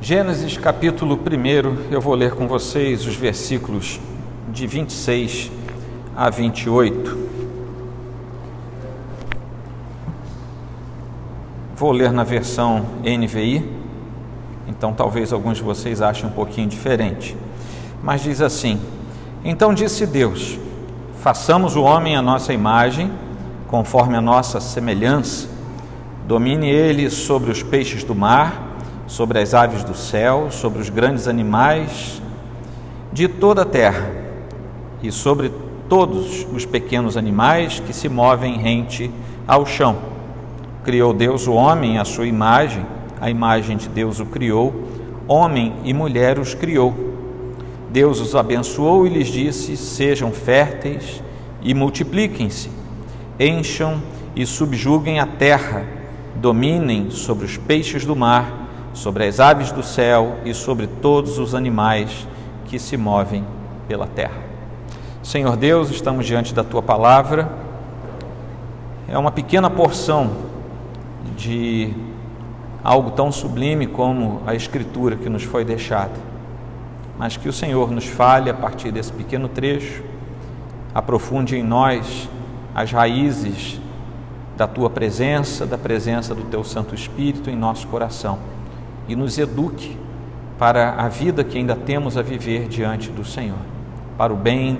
Gênesis capítulo 1, eu vou ler com vocês os versículos de 26 a 28. Vou ler na versão NVI, então talvez alguns de vocês achem um pouquinho diferente. Mas diz assim: Então disse Deus: Façamos o homem à nossa imagem, conforme a nossa semelhança. Domine ele sobre os peixes do mar sobre as aves do céu, sobre os grandes animais de toda a terra e sobre todos os pequenos animais que se movem rente ao chão. Criou Deus o homem à sua imagem, a imagem de Deus o criou, homem e mulher os criou. Deus os abençoou e lhes disse: Sejam férteis e multipliquem-se, encham e subjuguem a terra, dominem sobre os peixes do mar sobre as aves do céu e sobre todos os animais que se movem pela terra. Senhor Deus, estamos diante da tua palavra. É uma pequena porção de algo tão sublime como a Escritura que nos foi deixada, mas que o Senhor nos fale a partir desse pequeno trecho, aprofunde em nós as raízes da tua presença, da presença do teu Santo Espírito em nosso coração e nos eduque para a vida que ainda temos a viver diante do Senhor, para o bem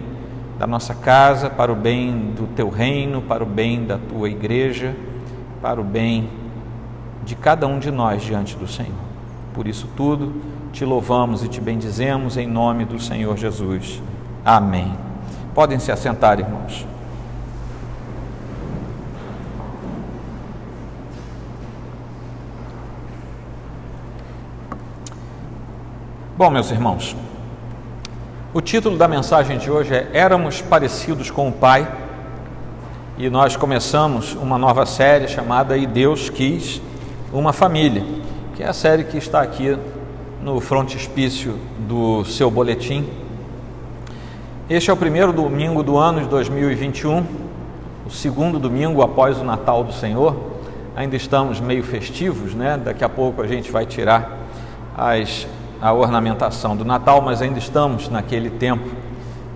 da nossa casa, para o bem do teu reino, para o bem da tua igreja, para o bem de cada um de nós diante do Senhor. Por isso tudo, te louvamos e te bendizemos em nome do Senhor Jesus. Amém. Podem se assentar, irmãos. Bom, meus irmãos, o título da mensagem de hoje é Éramos Parecidos com o Pai e nós começamos uma nova série chamada E Deus Quis uma Família, que é a série que está aqui no frontispício do seu boletim. Este é o primeiro domingo do ano de 2021, o segundo domingo após o Natal do Senhor. Ainda estamos meio festivos, né? Daqui a pouco a gente vai tirar as a ornamentação do Natal, mas ainda estamos naquele tempo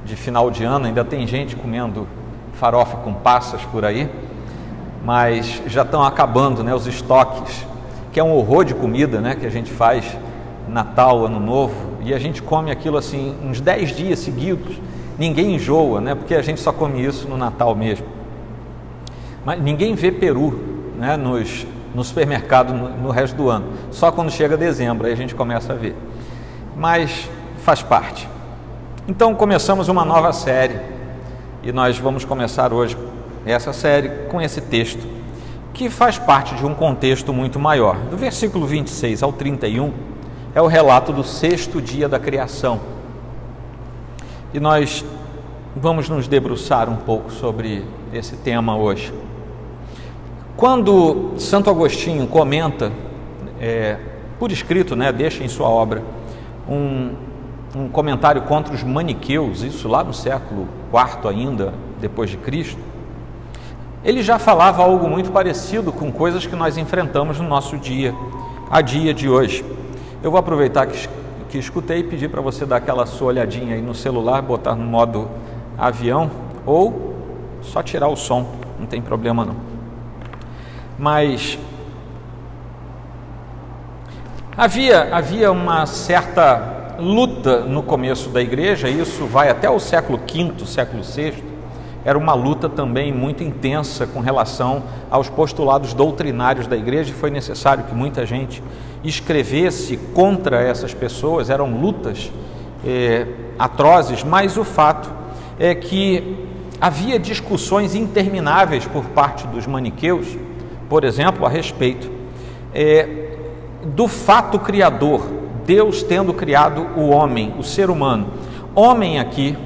de final de ano, ainda tem gente comendo farofa com passas por aí, mas já estão acabando né, os estoques, que é um horror de comida né, que a gente faz Natal, Ano Novo, e a gente come aquilo assim uns 10 dias seguidos, ninguém enjoa, né, porque a gente só come isso no Natal mesmo. Mas ninguém vê peru né, nos, no supermercado no, no resto do ano, só quando chega dezembro aí a gente começa a ver mas faz parte. Então começamos uma nova série e nós vamos começar hoje essa série com esse texto que faz parte de um contexto muito maior. Do versículo 26 ao 31 é o relato do sexto dia da criação. E nós vamos nos debruçar um pouco sobre esse tema hoje. Quando Santo Agostinho comenta, é, por escrito, né, deixa em sua obra, um, um comentário contra os maniqueus, isso lá no século IV ainda, depois de Cristo, ele já falava algo muito parecido com coisas que nós enfrentamos no nosso dia a dia de hoje. Eu vou aproveitar que, que escutei e pedir para você dar aquela sua olhadinha aí no celular, botar no modo avião ou só tirar o som, não tem problema não. Mas Havia, havia uma certa luta no começo da igreja, isso vai até o século V, século VI, era uma luta também muito intensa com relação aos postulados doutrinários da igreja e foi necessário que muita gente escrevesse contra essas pessoas, eram lutas é, atrozes, mas o fato é que havia discussões intermináveis por parte dos maniqueus, por exemplo, a respeito é, do fato criador, Deus tendo criado o homem, o ser humano. Homem aqui,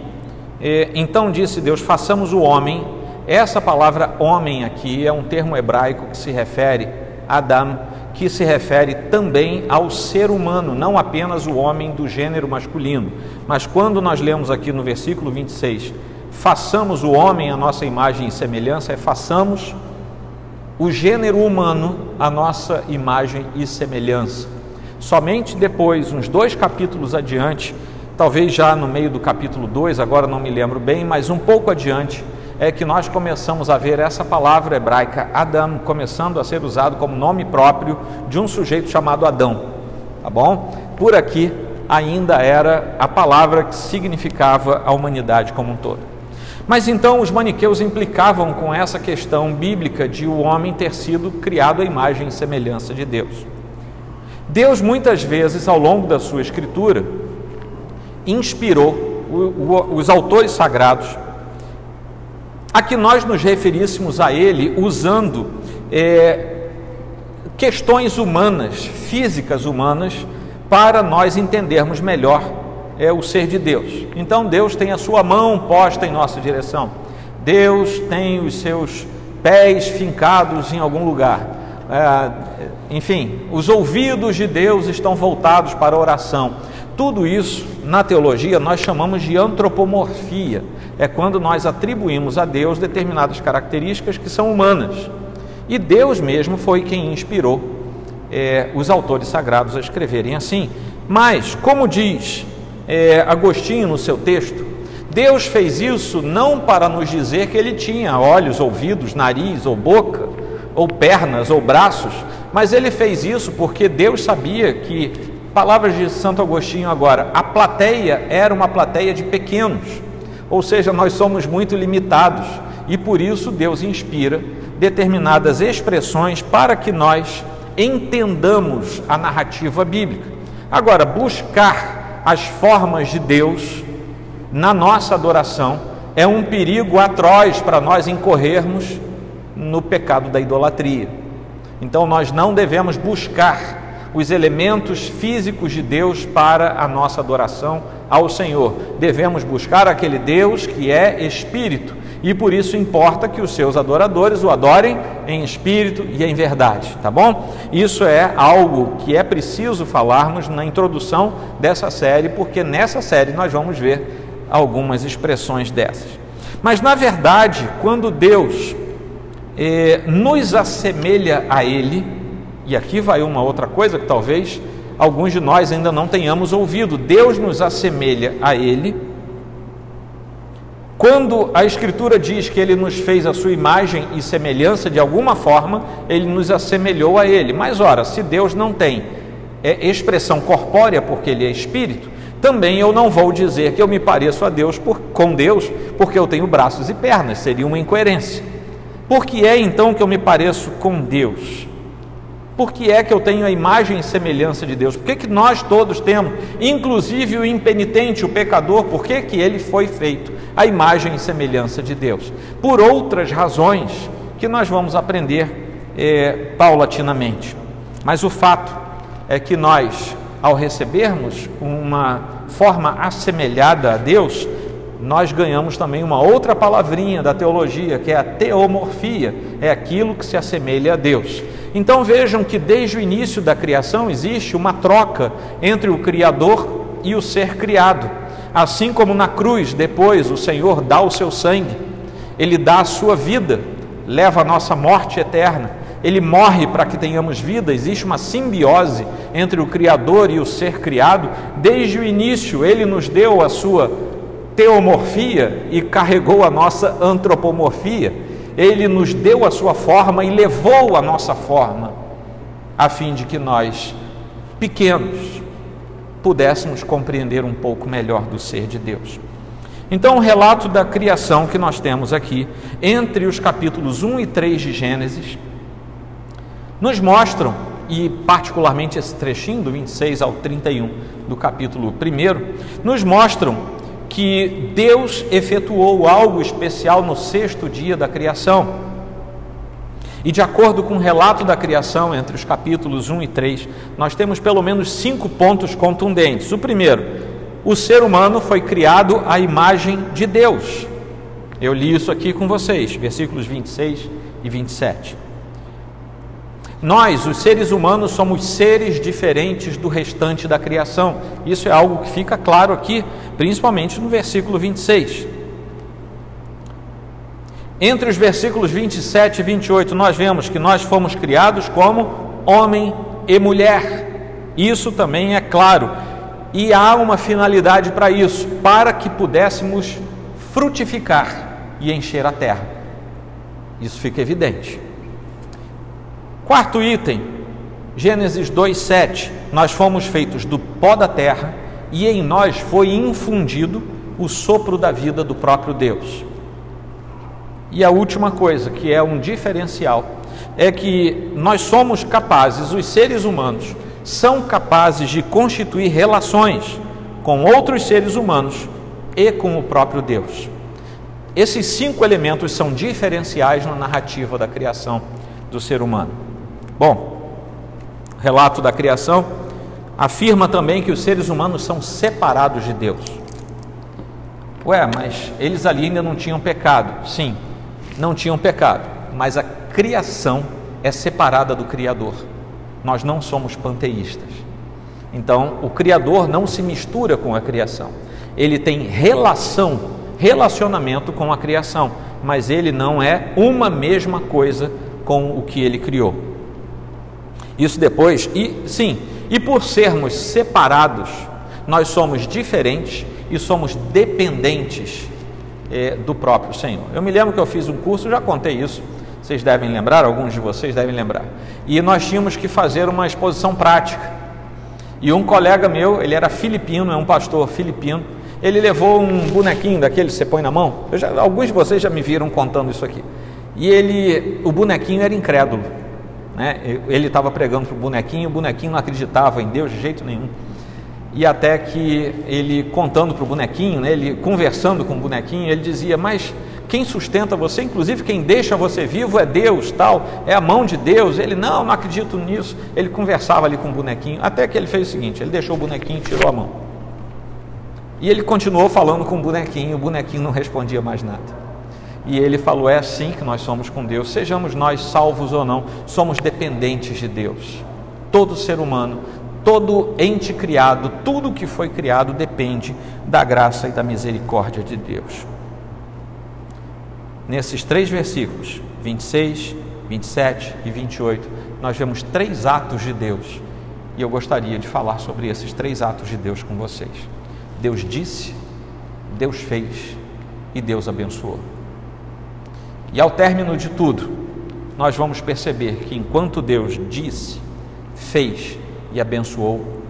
é, então disse Deus: façamos o homem. Essa palavra homem aqui é um termo hebraico que se refere a Adam, que se refere também ao ser humano, não apenas o homem do gênero masculino. Mas quando nós lemos aqui no versículo 26, façamos o homem a nossa imagem e semelhança, é façamos o gênero humano a nossa imagem e semelhança. Somente depois, uns dois capítulos adiante, talvez já no meio do capítulo 2, agora não me lembro bem, mas um pouco adiante, é que nós começamos a ver essa palavra hebraica Adam começando a ser usado como nome próprio de um sujeito chamado Adão. Tá bom? Por aqui ainda era a palavra que significava a humanidade como um todo. Mas então os maniqueus implicavam com essa questão bíblica de o homem ter sido criado à imagem e semelhança de Deus. Deus muitas vezes ao longo da sua escritura inspirou os autores sagrados a que nós nos referíssemos a ele usando é, questões humanas, físicas humanas, para nós entendermos melhor é, o ser de Deus. Então Deus tem a sua mão posta em nossa direção, Deus tem os seus pés fincados em algum lugar. É, enfim, os ouvidos de Deus estão voltados para a oração. Tudo isso, na teologia, nós chamamos de antropomorfia. É quando nós atribuímos a Deus determinadas características que são humanas. E Deus mesmo foi quem inspirou é, os autores sagrados a escreverem assim. Mas, como diz é, Agostinho no seu texto, Deus fez isso não para nos dizer que ele tinha olhos, ouvidos, nariz ou boca, ou pernas ou braços, mas ele fez isso porque Deus sabia que Palavras de Santo Agostinho agora. A plateia era uma plateia de pequenos, ou seja, nós somos muito limitados e por isso Deus inspira determinadas expressões para que nós entendamos a narrativa bíblica. Agora, buscar as formas de Deus na nossa adoração é um perigo atroz para nós incorrermos no pecado da idolatria. Então, nós não devemos buscar os elementos físicos de Deus para a nossa adoração ao Senhor. Devemos buscar aquele Deus que é espírito e por isso importa que os seus adoradores o adorem em espírito e em verdade, tá bom? Isso é algo que é preciso falarmos na introdução dessa série, porque nessa série nós vamos ver algumas expressões dessas. Mas na verdade, quando Deus eh, nos assemelha a Ele, e aqui vai uma outra coisa que talvez alguns de nós ainda não tenhamos ouvido. Deus nos assemelha a Ele. Quando a Escritura diz que Ele nos fez a sua imagem e semelhança, de alguma forma, Ele nos assemelhou a Ele. Mas, ora, se Deus não tem é, expressão corpórea, porque Ele é Espírito, também eu não vou dizer que eu me pareço a Deus por, com Deus, porque eu tenho braços e pernas, seria uma incoerência. Por que é então que eu me pareço com Deus? Por que é que eu tenho a imagem e semelhança de Deus? Por que, que nós todos temos, inclusive o impenitente, o pecador, por que, que ele foi feito a imagem e semelhança de Deus? Por outras razões que nós vamos aprender é, paulatinamente. Mas o fato é que nós, ao recebermos uma forma assemelhada a Deus, nós ganhamos também uma outra palavrinha da teologia, que é a teomorfia, é aquilo que se assemelha a Deus. Então vejam que desde o início da criação existe uma troca entre o Criador e o ser criado. Assim como na cruz, depois o Senhor dá o seu sangue, ele dá a sua vida, leva a nossa morte eterna. Ele morre para que tenhamos vida, existe uma simbiose entre o Criador e o ser criado. Desde o início, ele nos deu a sua teomorfia e carregou a nossa antropomorfia. Ele nos deu a sua forma e levou a nossa forma, a fim de que nós, pequenos, pudéssemos compreender um pouco melhor do ser de Deus. Então, o relato da criação que nós temos aqui, entre os capítulos 1 e 3 de Gênesis, nos mostram, e particularmente esse trechinho do 26 ao 31 do capítulo 1, nos mostram que Deus efetuou algo especial no sexto dia da criação. E de acordo com o relato da criação, entre os capítulos 1 e 3, nós temos pelo menos cinco pontos contundentes. O primeiro, o ser humano foi criado à imagem de Deus. Eu li isso aqui com vocês, versículos 26 e 27. Nós, os seres humanos, somos seres diferentes do restante da criação. Isso é algo que fica claro aqui, principalmente no versículo 26. Entre os versículos 27 e 28, nós vemos que nós fomos criados como homem e mulher. Isso também é claro. E há uma finalidade para isso, para que pudéssemos frutificar e encher a terra. Isso fica evidente. Quarto item, Gênesis 2:7. Nós fomos feitos do pó da terra e em nós foi infundido o sopro da vida do próprio Deus. E a última coisa, que é um diferencial, é que nós somos capazes, os seres humanos, são capazes de constituir relações com outros seres humanos e com o próprio Deus. Esses cinco elementos são diferenciais na narrativa da criação do ser humano. Bom, relato da criação afirma também que os seres humanos são separados de Deus. Ué, mas eles ali ainda não tinham pecado. Sim, não tinham pecado, mas a criação é separada do Criador. Nós não somos panteístas. Então, o Criador não se mistura com a criação. Ele tem relação, relacionamento com a criação, mas ele não é uma mesma coisa com o que ele criou. Isso depois, e sim, e por sermos separados, nós somos diferentes e somos dependentes é, do próprio Senhor. Eu me lembro que eu fiz um curso, já contei isso, vocês devem lembrar, alguns de vocês devem lembrar. E nós tínhamos que fazer uma exposição prática. E um colega meu, ele era filipino, é um pastor filipino, ele levou um bonequinho daquele que você põe na mão. Já, alguns de vocês já me viram contando isso aqui. E ele, o bonequinho era incrédulo. Né? Ele estava pregando para o bonequinho, o bonequinho não acreditava em Deus de jeito nenhum e até que ele contando para o bonequinho, né, ele conversando com o bonequinho, ele dizia: Mas quem sustenta você, inclusive quem deixa você vivo é Deus, tal, é a mão de Deus. Ele não, não acredito nisso. Ele conversava ali com o bonequinho, até que ele fez o seguinte: ele deixou o bonequinho e tirou a mão. E ele continuou falando com o bonequinho, o bonequinho não respondia mais nada. E ele falou: é assim que nós somos com Deus, sejamos nós salvos ou não, somos dependentes de Deus. Todo ser humano todo ente criado, tudo que foi criado depende da graça e da misericórdia de Deus. Nesses três versículos, 26, 27 e 28, nós vemos três atos de Deus. E eu gostaria de falar sobre esses três atos de Deus com vocês. Deus disse, Deus fez e Deus abençoou. E ao término de tudo, nós vamos perceber que enquanto Deus disse, fez e abençoou,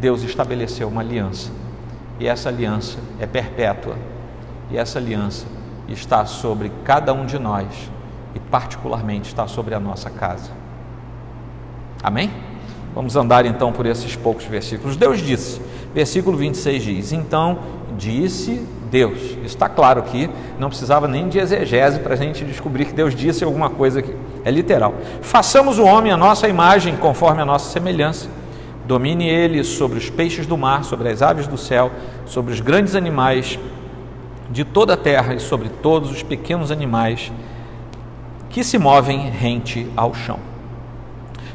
Deus estabeleceu uma aliança. E essa aliança é perpétua. E essa aliança está sobre cada um de nós e, particularmente, está sobre a nossa casa. Amém? Vamos andar então por esses poucos versículos. Deus disse, versículo 26 diz: Então disse Deus. Está claro aqui, não precisava nem de exegese para a gente descobrir que Deus disse alguma coisa aqui. É literal. Façamos o homem a nossa imagem, conforme a nossa semelhança. Domine ele sobre os peixes do mar, sobre as aves do céu, sobre os grandes animais de toda a terra e sobre todos os pequenos animais que se movem rente ao chão.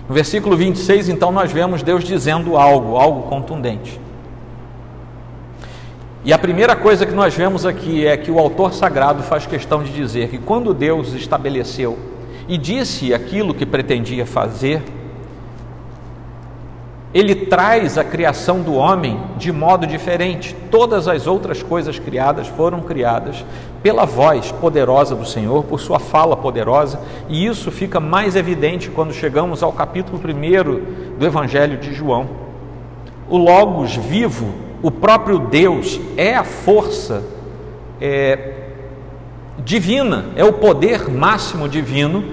No versículo 26, então, nós vemos Deus dizendo algo, algo contundente. E a primeira coisa que nós vemos aqui é que o autor sagrado faz questão de dizer que quando Deus estabeleceu e disse aquilo que pretendia fazer, ele traz a criação do homem de modo diferente. Todas as outras coisas criadas foram criadas pela voz poderosa do Senhor, por sua fala poderosa, e isso fica mais evidente quando chegamos ao capítulo 1 do Evangelho de João. O Logos vivo o próprio Deus é a força é, divina, é o poder máximo divino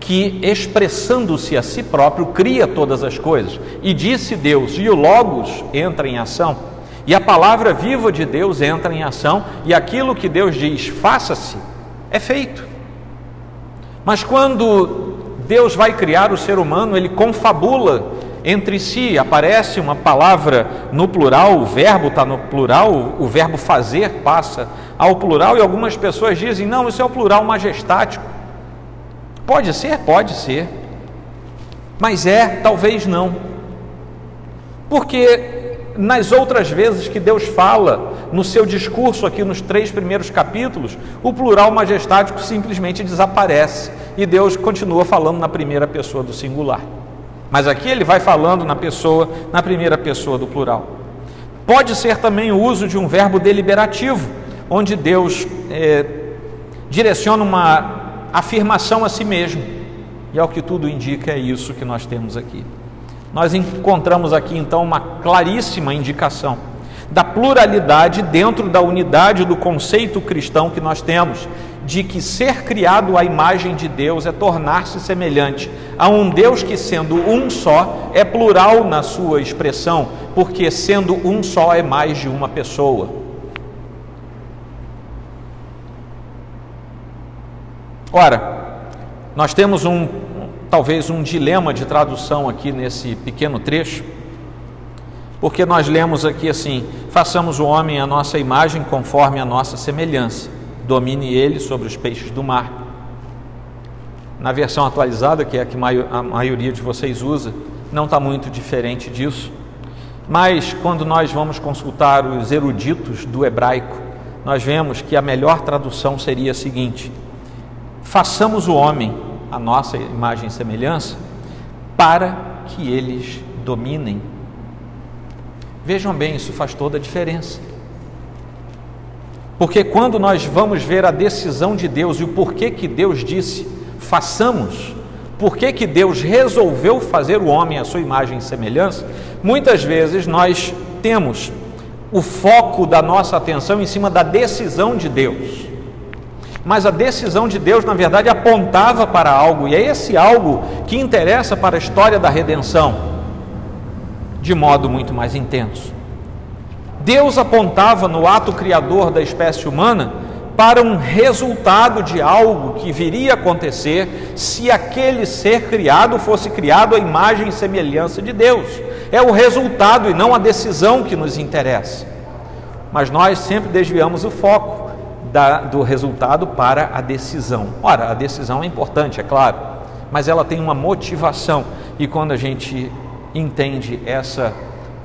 que, expressando-se a si próprio, cria todas as coisas. E disse Deus, e o Logos entra em ação, e a palavra viva de Deus entra em ação, e aquilo que Deus diz, faça-se, é feito. Mas quando Deus vai criar o ser humano, ele confabula entre si. Aparece uma palavra no plural, o verbo está no plural, o verbo fazer passa ao plural, e algumas pessoas dizem: não, isso é o plural majestático. Pode ser? Pode ser. Mas é, talvez não. Porque nas outras vezes que Deus fala no seu discurso aqui nos três primeiros capítulos, o plural majestático simplesmente desaparece e Deus continua falando na primeira pessoa do singular. Mas aqui ele vai falando na pessoa, na primeira pessoa do plural. Pode ser também o uso de um verbo deliberativo, onde Deus é, direciona uma afirmação a si mesmo. E ao que tudo indica, é isso que nós temos aqui. Nós encontramos aqui então uma claríssima indicação da pluralidade dentro da unidade do conceito cristão que nós temos, de que ser criado à imagem de Deus é tornar-se semelhante a um Deus que, sendo um só, é plural na sua expressão, porque sendo um só é mais de uma pessoa. Ora, nós temos um talvez um dilema de tradução aqui nesse pequeno trecho, porque nós lemos aqui assim: façamos o homem a nossa imagem conforme a nossa semelhança, domine ele sobre os peixes do mar. Na versão atualizada, que é a que a maioria de vocês usa, não está muito diferente disso. Mas quando nós vamos consultar os eruditos do hebraico, nós vemos que a melhor tradução seria a seguinte: façamos o homem a nossa imagem e semelhança, para que eles dominem. Vejam bem, isso faz toda a diferença. Porque quando nós vamos ver a decisão de Deus e o porquê que Deus disse, façamos, porquê que Deus resolveu fazer o homem à sua imagem e semelhança, muitas vezes nós temos o foco da nossa atenção em cima da decisão de Deus mas a decisão de Deus, na verdade, apontava para algo, e é esse algo que interessa para a história da redenção, de modo muito mais intenso. Deus apontava no ato criador da espécie humana para um resultado de algo que viria a acontecer se aquele ser criado fosse criado à imagem e semelhança de Deus. É o resultado e não a decisão que nos interessa. Mas nós sempre desviamos o foco da, do resultado para a decisão. Ora, a decisão é importante, é claro, mas ela tem uma motivação, e quando a gente entende essa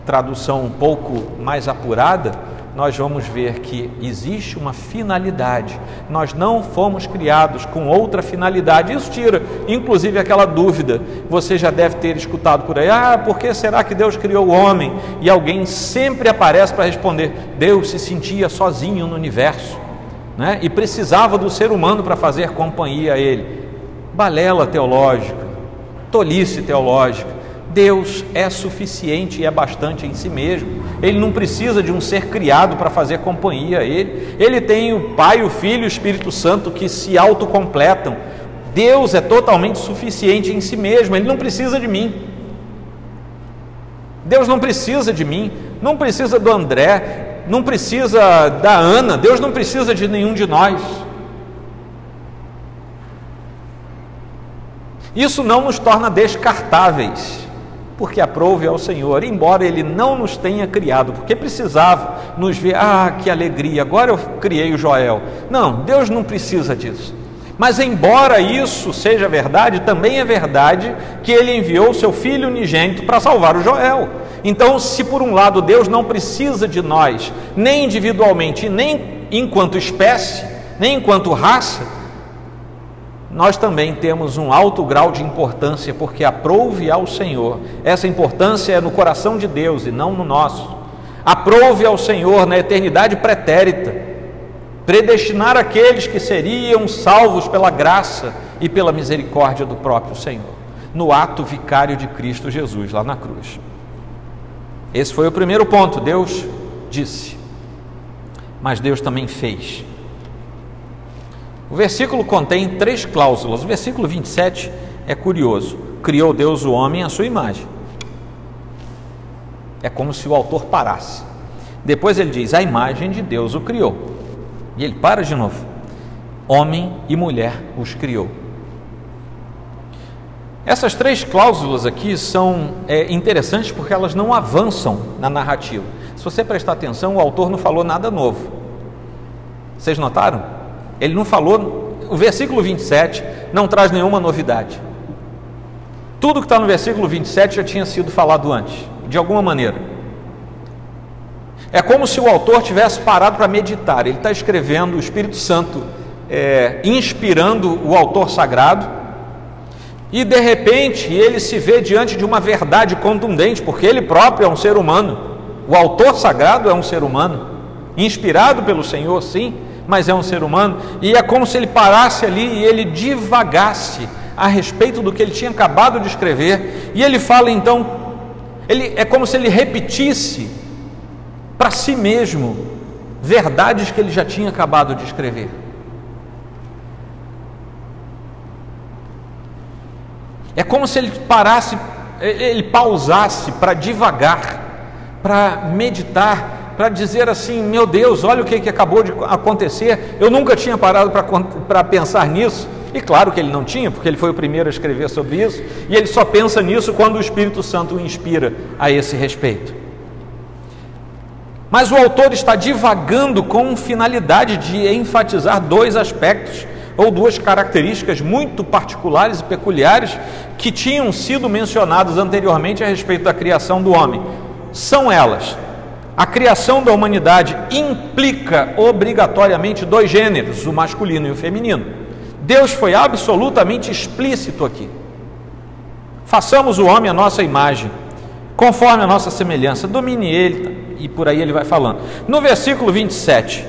tradução um pouco mais apurada, nós vamos ver que existe uma finalidade. Nós não fomos criados com outra finalidade. Isso tira, inclusive, aquela dúvida. Você já deve ter escutado por aí: ah, por que será que Deus criou o homem? E alguém sempre aparece para responder: Deus se sentia sozinho no universo né? e precisava do ser humano para fazer companhia a ele. Balela teológica, tolice teológica. Deus é suficiente e é bastante em si mesmo. Ele não precisa de um ser criado para fazer companhia a ele. Ele tem o Pai, o Filho e o Espírito Santo que se autocompletam. Deus é totalmente suficiente em si mesmo, ele não precisa de mim. Deus não precisa de mim, não precisa do André, não precisa da Ana, Deus não precisa de nenhum de nós. Isso não nos torna descartáveis, porque aprove ao Senhor, embora Ele não nos tenha criado, porque precisava nos ver, ah, que alegria, agora eu criei o Joel. Não, Deus não precisa disso. Mas, embora isso seja verdade, também é verdade que Ele enviou o seu Filho unigênito para salvar o Joel. Então, se por um lado Deus não precisa de nós, nem individualmente, nem enquanto espécie, nem enquanto raça, nós também temos um alto grau de importância, porque aprove ao Senhor. Essa importância é no coração de Deus e não no nosso. Aprove ao Senhor na eternidade pretérita, predestinar aqueles que seriam salvos pela graça e pela misericórdia do próprio Senhor, no ato vicário de Cristo Jesus lá na cruz. Esse foi o primeiro ponto. Deus disse, mas Deus também fez. O versículo contém três cláusulas. O versículo 27 é curioso. Criou Deus o homem à sua imagem. É como se o autor parasse. Depois ele diz: a imagem de Deus o criou. E ele para de novo. Homem e mulher os criou. Essas três cláusulas aqui são é, interessantes porque elas não avançam na narrativa. Se você prestar atenção, o autor não falou nada novo. Vocês notaram? Ele não falou. O versículo 27 não traz nenhuma novidade. Tudo que está no versículo 27 já tinha sido falado antes, de alguma maneira. É como se o autor tivesse parado para meditar. Ele está escrevendo, o Espírito Santo é, inspirando o autor sagrado E de repente ele se vê diante de uma verdade contundente, porque ele próprio é um ser humano. O autor sagrado é um ser humano, inspirado pelo Senhor, sim, mas é um ser humano. E é como se ele parasse ali e ele divagasse a respeito do que ele tinha acabado de escrever. E ele fala então, ele é como se ele repetisse para si mesmo verdades que ele já tinha acabado de escrever. É como se ele parasse, ele pausasse para devagar, para meditar, para dizer assim: meu Deus, olha o que, que acabou de acontecer, eu nunca tinha parado para pensar nisso. E claro que ele não tinha, porque ele foi o primeiro a escrever sobre isso, e ele só pensa nisso quando o Espírito Santo o inspira a esse respeito. Mas o autor está divagando com finalidade de enfatizar dois aspectos ou duas características muito particulares e peculiares que tinham sido mencionadas anteriormente a respeito da criação do homem. São elas: a criação da humanidade implica obrigatoriamente dois gêneros, o masculino e o feminino. Deus foi absolutamente explícito aqui. Façamos o homem a nossa imagem, conforme a nossa semelhança, domine ele, e por aí ele vai falando. No versículo 27,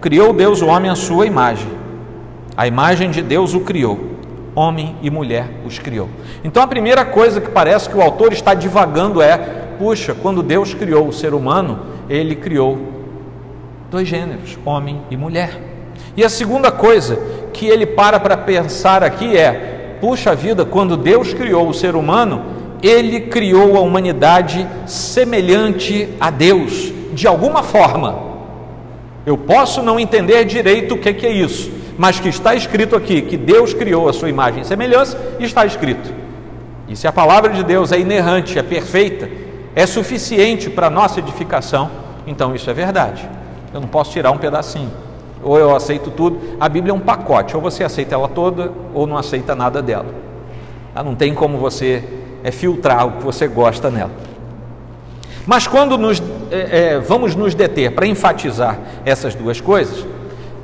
criou Deus o homem à sua imagem a imagem de Deus o criou, homem e mulher os criou. Então a primeira coisa que parece que o autor está divagando é: puxa, quando Deus criou o ser humano, ele criou dois gêneros, homem e mulher. E a segunda coisa que ele para para pensar aqui é: puxa vida, quando Deus criou o ser humano, ele criou a humanidade semelhante a Deus, de alguma forma. Eu posso não entender direito o que é isso, mas que está escrito aqui que Deus criou a sua imagem e semelhança, está escrito. E se a palavra de Deus é inerrante, é perfeita, é suficiente para nossa edificação, então isso é verdade. Eu não posso tirar um pedacinho. Ou eu aceito tudo. A Bíblia é um pacote, ou você aceita ela toda, ou não aceita nada dela. Não tem como você é, filtrar o que você gosta nela. Mas quando nos, é, é, vamos nos deter para enfatizar essas duas coisas,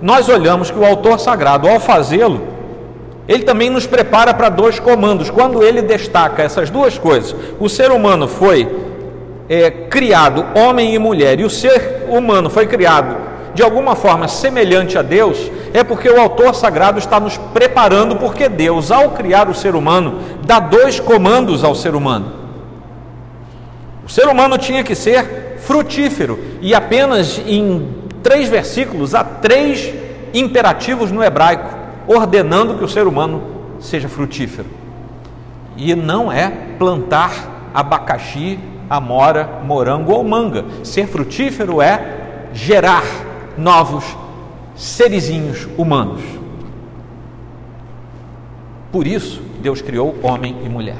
nós olhamos que o autor sagrado, ao fazê-lo, ele também nos prepara para dois comandos. Quando ele destaca essas duas coisas, o ser humano foi é, criado homem e mulher, e o ser humano foi criado de alguma forma semelhante a Deus, é porque o autor sagrado está nos preparando, porque Deus, ao criar o ser humano, dá dois comandos ao ser humano. O ser humano tinha que ser frutífero, e apenas em três versículos, há três imperativos no hebraico, ordenando que o ser humano seja frutífero. E não é plantar abacaxi, amora, morango ou manga. Ser frutífero é gerar novos serizinhos humanos. Por isso, Deus criou homem e mulher.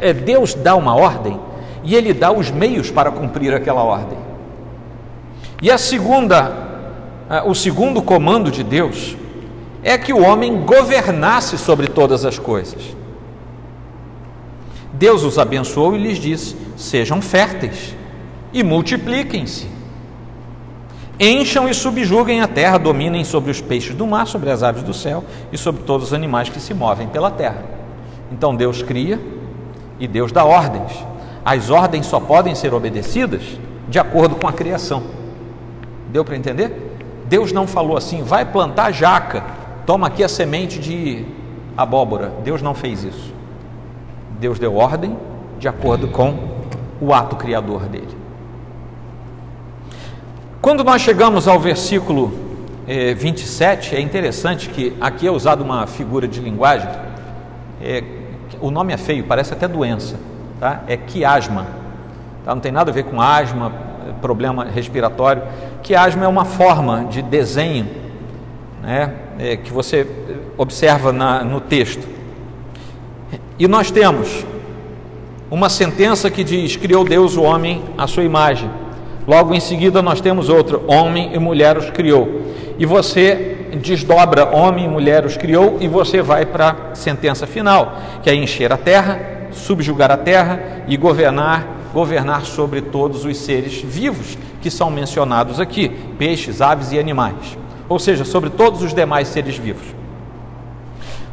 É, Deus dá uma ordem e ele dá os meios para cumprir aquela ordem. E a segunda, o segundo comando de Deus é que o homem governasse sobre todas as coisas. Deus os abençoou e lhes disse: sejam férteis e multipliquem-se. Encham e subjuguem a terra, dominem sobre os peixes do mar, sobre as aves do céu e sobre todos os animais que se movem pela terra. Então Deus cria e Deus dá ordens. As ordens só podem ser obedecidas de acordo com a criação. Deu para entender? Deus não falou assim, vai plantar jaca, toma aqui a semente de abóbora. Deus não fez isso. Deus deu ordem de acordo com o ato criador dele. Quando nós chegamos ao versículo eh, 27, é interessante que aqui é usada uma figura de linguagem, é, o nome é feio, parece até doença, tá? é quiasma, tá? não tem nada a ver com asma, problema respiratório, que asma é uma forma de desenho né, é, que você observa na, no texto. E nós temos uma sentença que diz: Criou Deus o homem à sua imagem. Logo em seguida, nós temos outra: Homem e mulher os criou. E você desdobra: Homem e mulher os criou, e você vai para a sentença final, que é encher a terra, subjugar a terra e governar governar sobre todos os seres vivos que são mencionados aqui: peixes, aves e animais, ou seja, sobre todos os demais seres vivos.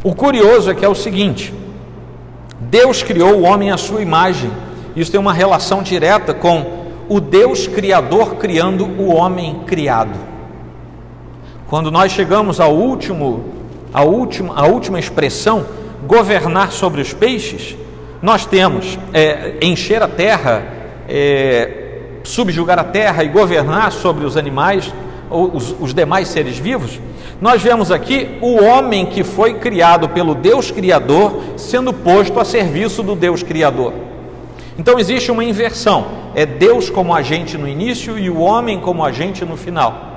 O curioso é que é o seguinte: Deus criou o homem à sua imagem. Isso tem uma relação direta com o Deus Criador criando o homem criado. Quando nós chegamos ao último, à última, à última expressão, governar sobre os peixes, nós temos é, encher a terra, é, subjugar a terra e governar sobre os animais, os, os demais seres vivos. Nós vemos aqui o homem que foi criado pelo Deus Criador sendo posto a serviço do Deus Criador. Então existe uma inversão: é Deus como agente no início e o homem como agente no final.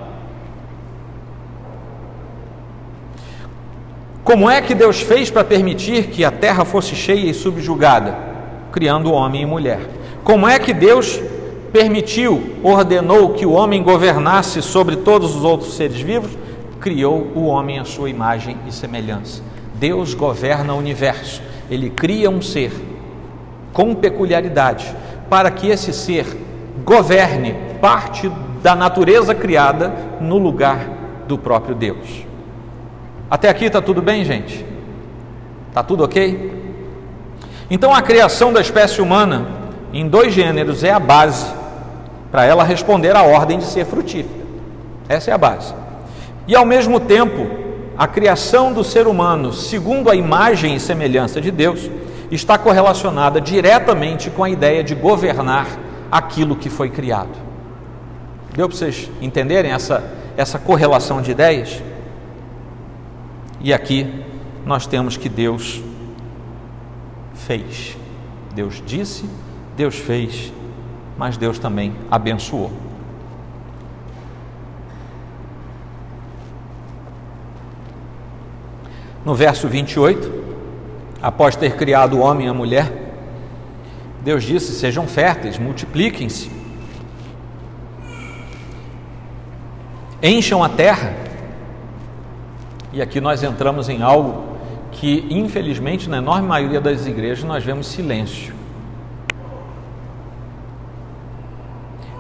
Como é que Deus fez para permitir que a terra fosse cheia e subjugada? Criando homem e mulher. Como é que Deus permitiu, ordenou que o homem governasse sobre todos os outros seres vivos? criou o homem à sua imagem e semelhança. Deus governa o universo, ele cria um ser com peculiaridade, para que esse ser governe parte da natureza criada no lugar do próprio Deus. Até aqui está tudo bem, gente? Está tudo ok? Então a criação da espécie humana em dois gêneros é a base para ela responder à ordem de ser frutífera. Essa é a base. E ao mesmo tempo, a criação do ser humano, segundo a imagem e semelhança de Deus, está correlacionada diretamente com a ideia de governar aquilo que foi criado. Deu para vocês entenderem essa, essa correlação de ideias? E aqui nós temos que Deus fez. Deus disse, Deus fez, mas Deus também abençoou. No verso 28, após ter criado o homem e a mulher, Deus disse: Sejam férteis, multipliquem-se, encham a terra. E aqui nós entramos em algo que, infelizmente, na enorme maioria das igrejas, nós vemos silêncio.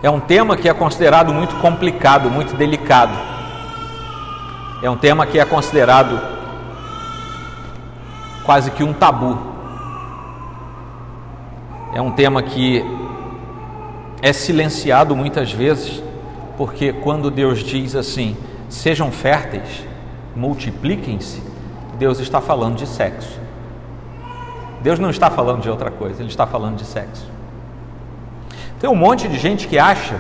É um tema que é considerado muito complicado, muito delicado. É um tema que é considerado quase que um tabu. É um tema que é silenciado muitas vezes, porque quando Deus diz assim: sejam férteis, multipliquem-se, Deus está falando de sexo. Deus não está falando de outra coisa, Ele está falando de sexo. Tem um monte de gente que acha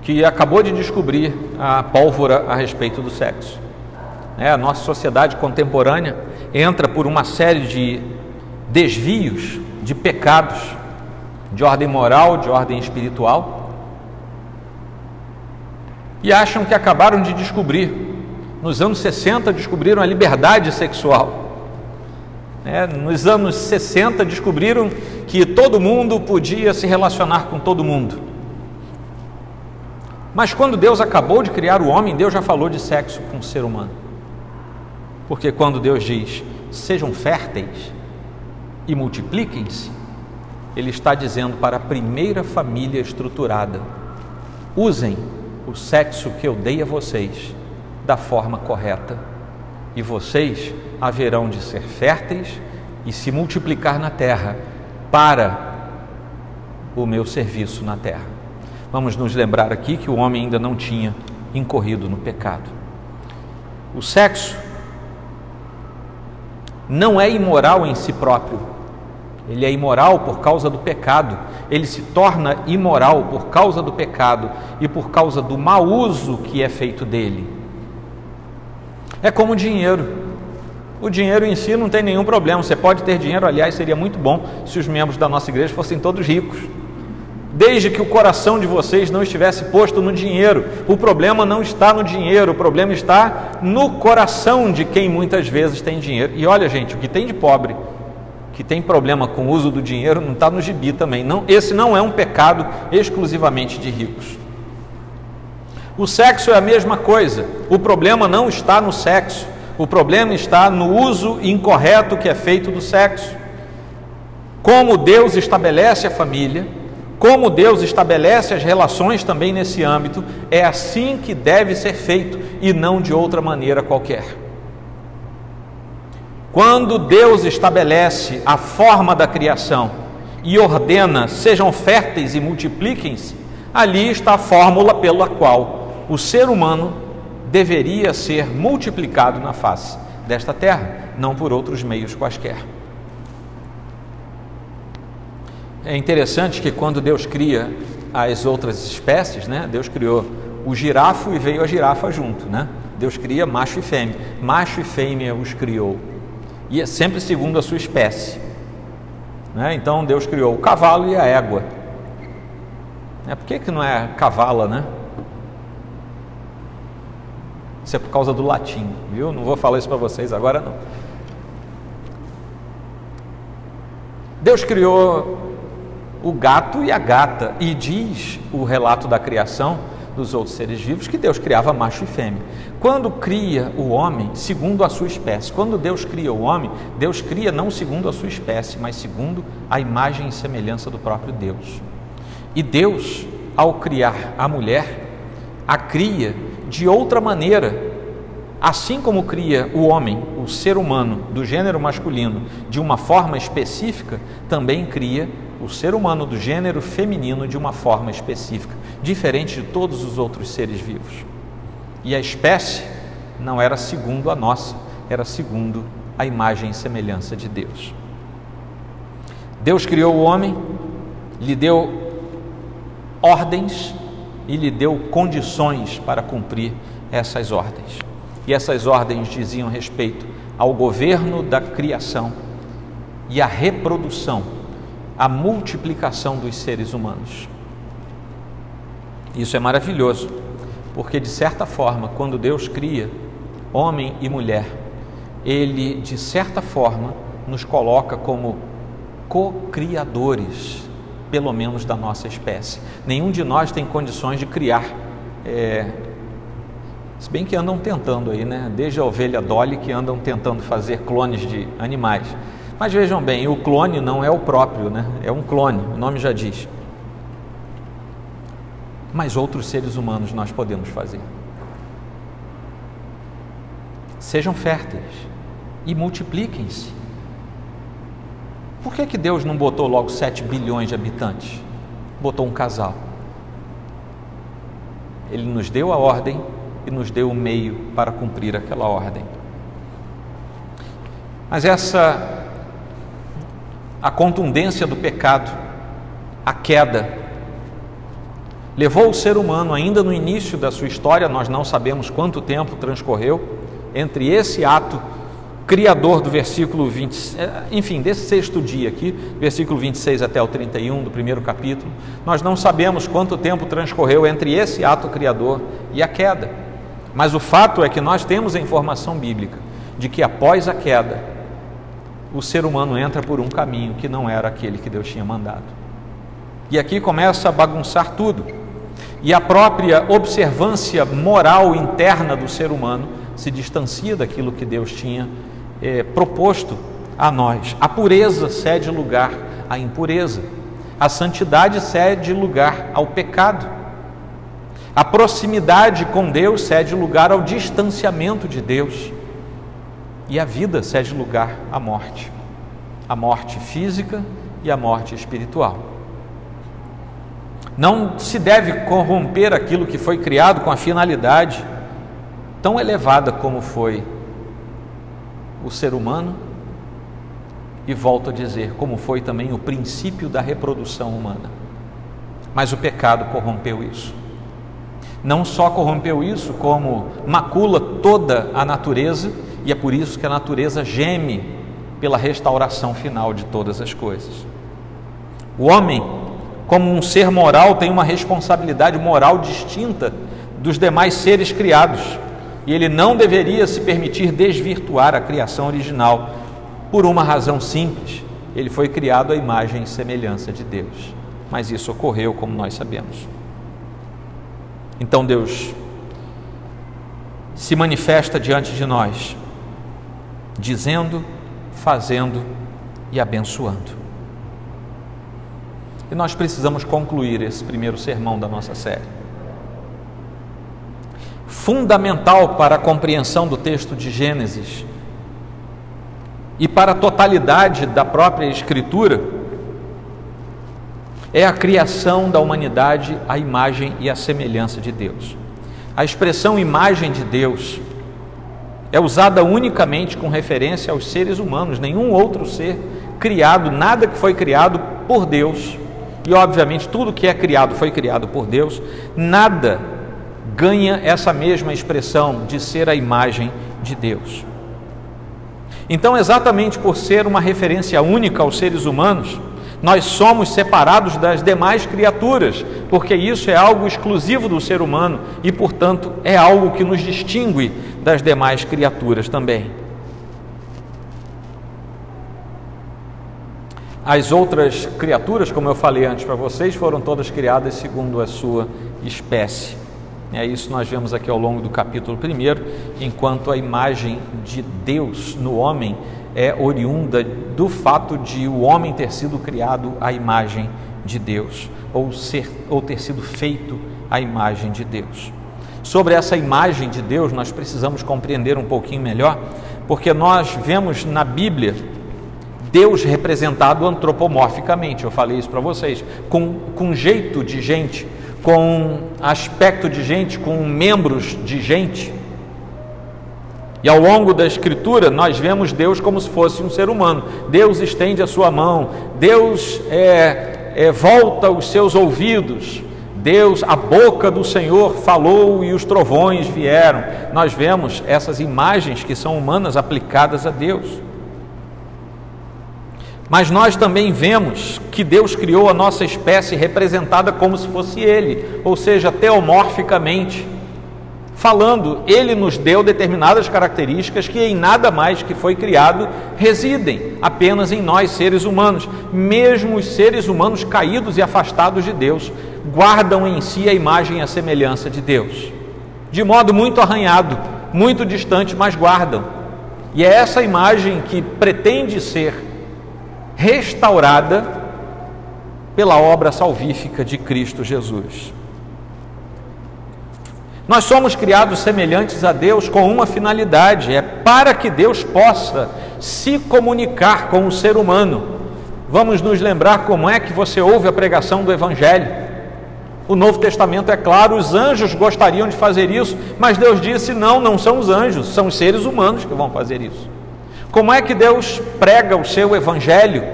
que acabou de descobrir a pólvora a respeito do sexo. É, a nossa sociedade contemporânea entra por uma série de desvios, de pecados, de ordem moral, de ordem espiritual, e acham que acabaram de descobrir. Nos anos 60 descobriram a liberdade sexual. É, nos anos 60 descobriram que todo mundo podia se relacionar com todo mundo. Mas quando Deus acabou de criar o homem, Deus já falou de sexo com o ser humano. Porque quando Deus diz sejam férteis e multipliquem-se, Ele está dizendo para a primeira família estruturada: usem o sexo que eu dei a vocês da forma correta, e vocês haverão de ser férteis e se multiplicar na terra para o meu serviço na terra. Vamos nos lembrar aqui que o homem ainda não tinha incorrido no pecado. O sexo não é imoral em si próprio. Ele é imoral por causa do pecado. Ele se torna imoral por causa do pecado e por causa do mau uso que é feito dele. É como o dinheiro. O dinheiro em si não tem nenhum problema. Você pode ter dinheiro, aliás, seria muito bom se os membros da nossa igreja fossem todos ricos desde que o coração de vocês não estivesse posto no dinheiro. O problema não está no dinheiro, o problema está no coração de quem muitas vezes tem dinheiro. E olha, gente, o que tem de pobre, que tem problema com o uso do dinheiro, não está no gibi também. Não, esse não é um pecado exclusivamente de ricos. O sexo é a mesma coisa. O problema não está no sexo. O problema está no uso incorreto que é feito do sexo. Como Deus estabelece a família, como Deus estabelece as relações também nesse âmbito, é assim que deve ser feito e não de outra maneira qualquer. Quando Deus estabelece a forma da criação e ordena sejam férteis e multipliquem-se, ali está a fórmula pela qual o ser humano deveria ser multiplicado na face desta terra, não por outros meios quaisquer. É interessante que quando Deus cria as outras espécies, né? Deus criou o girafo e veio a girafa junto, né? Deus cria macho e fêmea. Macho e fêmea os criou. E é sempre segundo a sua espécie. Né? Então Deus criou o cavalo e a égua. É, por que, que não é cavala, né? Isso é por causa do latim, viu? Não vou falar isso para vocês agora não. Deus criou o gato e a gata, e diz o relato da criação dos outros seres vivos que Deus criava macho e fêmea. Quando cria o homem segundo a sua espécie, quando Deus cria o homem, Deus cria não segundo a sua espécie, mas segundo a imagem e semelhança do próprio Deus. E Deus, ao criar a mulher, a cria de outra maneira. Assim como cria o homem, o ser humano do gênero masculino, de uma forma específica, também cria o ser humano do gênero feminino de uma forma específica, diferente de todos os outros seres vivos. E a espécie não era segundo a nossa, era segundo a imagem e semelhança de Deus. Deus criou o homem, lhe deu ordens e lhe deu condições para cumprir essas ordens. E essas ordens diziam respeito ao governo da criação e à reprodução a multiplicação dos seres humanos. Isso é maravilhoso, porque de certa forma, quando Deus cria homem e mulher, ele de certa forma nos coloca como co-criadores, pelo menos da nossa espécie. Nenhum de nós tem condições de criar. É, se bem que andam tentando aí, né? Desde a ovelha Dolly que andam tentando fazer clones de animais. Mas vejam bem, o clone não é o próprio, né? É um clone, o nome já diz. Mas outros seres humanos nós podemos fazer. Sejam férteis e multipliquem-se. Por que, que Deus não botou logo 7 bilhões de habitantes? Botou um casal. Ele nos deu a ordem e nos deu o meio para cumprir aquela ordem. Mas essa a contundência do pecado, a queda, levou o ser humano, ainda no início da sua história, nós não sabemos quanto tempo transcorreu entre esse ato criador do versículo 20, é, enfim, desse sexto dia aqui, versículo 26 até o 31 do primeiro capítulo, nós não sabemos quanto tempo transcorreu entre esse ato criador e a queda. Mas o fato é que nós temos a informação bíblica de que após a queda, o ser humano entra por um caminho que não era aquele que Deus tinha mandado. E aqui começa a bagunçar tudo. E a própria observância moral interna do ser humano se distancia daquilo que Deus tinha é, proposto a nós. A pureza cede lugar à impureza, a santidade cede lugar ao pecado, a proximidade com Deus cede lugar ao distanciamento de Deus. E a vida cede lugar à morte, a morte física e a morte espiritual. Não se deve corromper aquilo que foi criado com a finalidade tão elevada como foi o ser humano, e volto a dizer, como foi também o princípio da reprodução humana. Mas o pecado corrompeu isso. Não só corrompeu isso, como macula toda a natureza e é por isso que a natureza geme pela restauração final de todas as coisas. O homem, como um ser moral, tem uma responsabilidade moral distinta dos demais seres criados, e ele não deveria se permitir desvirtuar a criação original, por uma razão simples: ele foi criado à imagem e semelhança de Deus. Mas isso ocorreu, como nós sabemos. Então Deus se manifesta diante de nós dizendo, fazendo e abençoando. E nós precisamos concluir esse primeiro sermão da nossa série. Fundamental para a compreensão do texto de Gênesis e para a totalidade da própria Escritura, é a criação da humanidade à imagem e à semelhança de Deus. A expressão imagem de Deus é usada unicamente com referência aos seres humanos, nenhum outro ser criado, nada que foi criado por Deus, e obviamente tudo que é criado foi criado por Deus, nada ganha essa mesma expressão de ser a imagem de Deus. Então, exatamente por ser uma referência única aos seres humanos, nós somos separados das demais criaturas, porque isso é algo exclusivo do ser humano e, portanto, é algo que nos distingue das demais criaturas também. As outras criaturas, como eu falei antes para vocês, foram todas criadas segundo a sua espécie. É isso nós vemos aqui ao longo do capítulo 1, enquanto a imagem de Deus no homem é oriunda do fato de o homem ter sido criado à imagem de Deus, ou, ser, ou ter sido feito à imagem de Deus. Sobre essa imagem de Deus, nós precisamos compreender um pouquinho melhor, porque nós vemos na Bíblia Deus representado antropomorficamente, eu falei isso para vocês, com, com jeito de gente, com aspecto de gente, com membros de gente. E ao longo da Escritura, nós vemos Deus como se fosse um ser humano. Deus estende a sua mão, Deus é, é, volta os seus ouvidos, Deus, a boca do Senhor falou e os trovões vieram. Nós vemos essas imagens que são humanas aplicadas a Deus. Mas nós também vemos que Deus criou a nossa espécie representada como se fosse Ele, ou seja, teomorficamente. Falando, Ele nos deu determinadas características que em nada mais que foi criado residem, apenas em nós, seres humanos. Mesmo os seres humanos caídos e afastados de Deus, guardam em si a imagem e a semelhança de Deus. De modo muito arranhado, muito distante, mas guardam. E é essa imagem que pretende ser restaurada pela obra salvífica de Cristo Jesus. Nós somos criados semelhantes a Deus com uma finalidade, é para que Deus possa se comunicar com o ser humano. Vamos nos lembrar como é que você ouve a pregação do Evangelho. O Novo Testamento é claro, os anjos gostariam de fazer isso, mas Deus disse: não, não são os anjos, são os seres humanos que vão fazer isso. Como é que Deus prega o seu evangelho